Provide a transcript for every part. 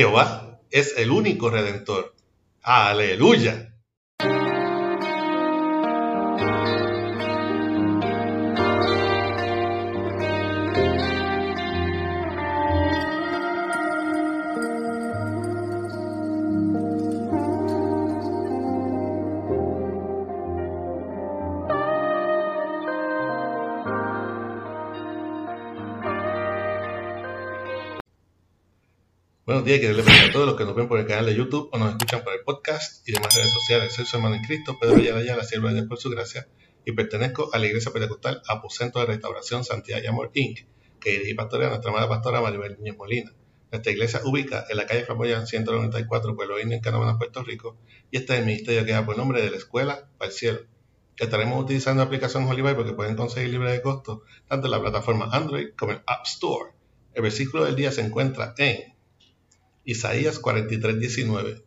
Jehová es el único redentor. Aleluya. Buenos días, quiero darle a todos los que nos ven por el canal de YouTube o nos escuchan por el podcast y demás redes sociales. Soy su hermano en Cristo, Pedro Ayala, la sierva de Dios por su gracia, y pertenezco a la Iglesia Pentecostal Aposento de Restauración Santiago y Amor Inc., que dirige pastorea nuestra amada pastora Maribel Niñez Molina. Nuestra iglesia ubica en la calle Flamboyán 194, Pueblo Indio, en Canadá, Puerto Rico, y este es el ministerio que da por nombre de la Escuela para el Cielo. Estaremos utilizando la aplicación Holy porque pueden conseguir libre de costo tanto en la plataforma Android como en App Store. El versículo del día se encuentra en Isaías 43, 19.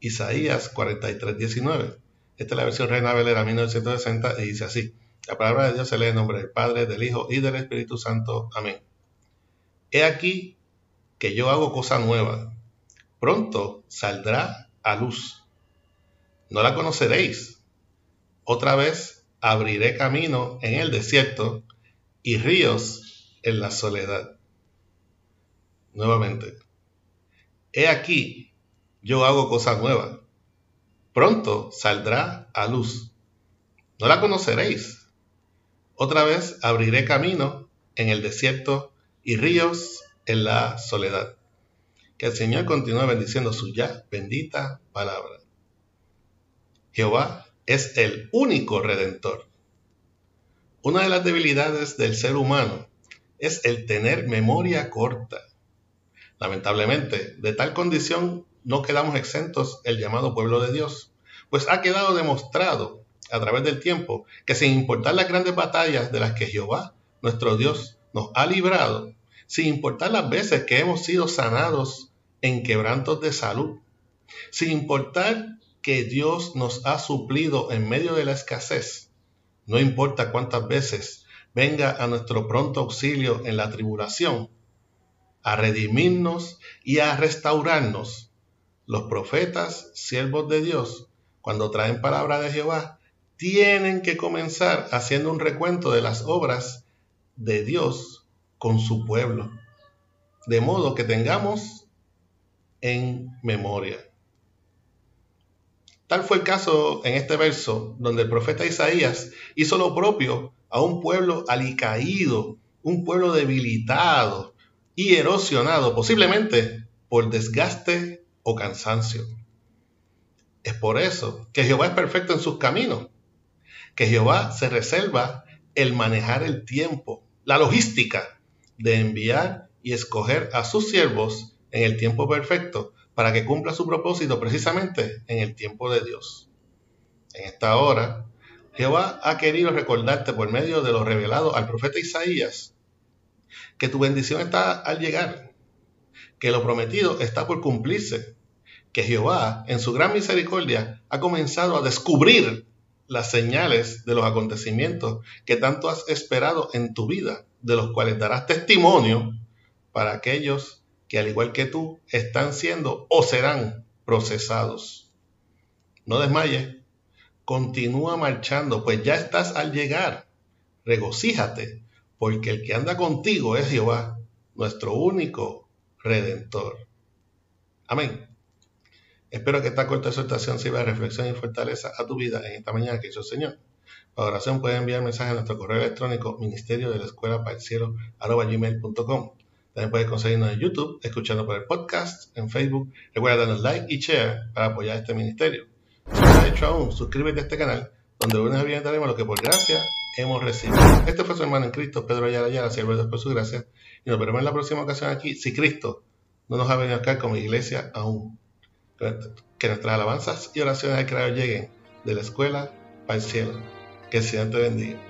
Isaías 43, 19. Esta es la versión Reina Valera 1960 y dice así. La palabra de Dios se lee en nombre del Padre, del Hijo y del Espíritu Santo. Amén. He aquí que yo hago cosa nueva. Pronto saldrá a luz. No la conoceréis. Otra vez abriré camino en el desierto y ríos en la soledad. Nuevamente. He aquí, yo hago cosa nueva. Pronto saldrá a luz. No la conoceréis. Otra vez abriré camino en el desierto y ríos en la soledad. Que el Señor continúe bendiciendo su ya bendita palabra. Jehová es el único redentor. Una de las debilidades del ser humano es el tener memoria corta. Lamentablemente, de tal condición no quedamos exentos el llamado pueblo de Dios, pues ha quedado demostrado a través del tiempo que sin importar las grandes batallas de las que Jehová, nuestro Dios, nos ha librado, sin importar las veces que hemos sido sanados en quebrantos de salud, sin importar que Dios nos ha suplido en medio de la escasez, no importa cuántas veces venga a nuestro pronto auxilio en la tribulación, a redimirnos y a restaurarnos. Los profetas, siervos de Dios, cuando traen palabra de Jehová, tienen que comenzar haciendo un recuento de las obras de Dios con su pueblo, de modo que tengamos en memoria. Tal fue el caso en este verso, donde el profeta Isaías hizo lo propio a un pueblo alicaído, un pueblo debilitado, y erosionado posiblemente por desgaste o cansancio. Es por eso que Jehová es perfecto en sus caminos, que Jehová se reserva el manejar el tiempo, la logística de enviar y escoger a sus siervos en el tiempo perfecto para que cumpla su propósito precisamente en el tiempo de Dios. En esta hora, Jehová ha querido recordarte por medio de lo revelado al profeta Isaías que tu bendición está al llegar, que lo prometido está por cumplirse, que Jehová, en su gran misericordia, ha comenzado a descubrir las señales de los acontecimientos que tanto has esperado en tu vida, de los cuales darás testimonio para aquellos que, al igual que tú, están siendo o serán procesados. No desmayes, continúa marchando, pues ya estás al llegar. Regocíjate, porque el que anda contigo es Jehová, nuestro único redentor. Amén. Espero que esta corta exhortación sirva de reflexión y fortaleza a tu vida en esta mañana que hizo el Señor. Para oración puedes enviar mensaje a nuestro correo electrónico ministerio de la escuela para el. También puedes conseguirnos en YouTube, escuchando por el podcast, en Facebook. Recuerda darnos like y share para apoyar este ministerio. Si no lo has hecho aún, suscríbete a este canal, donde lunes a viernes daremos lo que por gracia hemos recibido. Este fue su hermano en Cristo, Pedro Ayala Ayala, siervo de por su gracia. Y nos veremos en la próxima ocasión aquí, si Cristo no nos ha venido acá como iglesia aún. Que nuestras alabanzas y oraciones al Creador lleguen de la escuela para el cielo. Que el Señor te bendiga.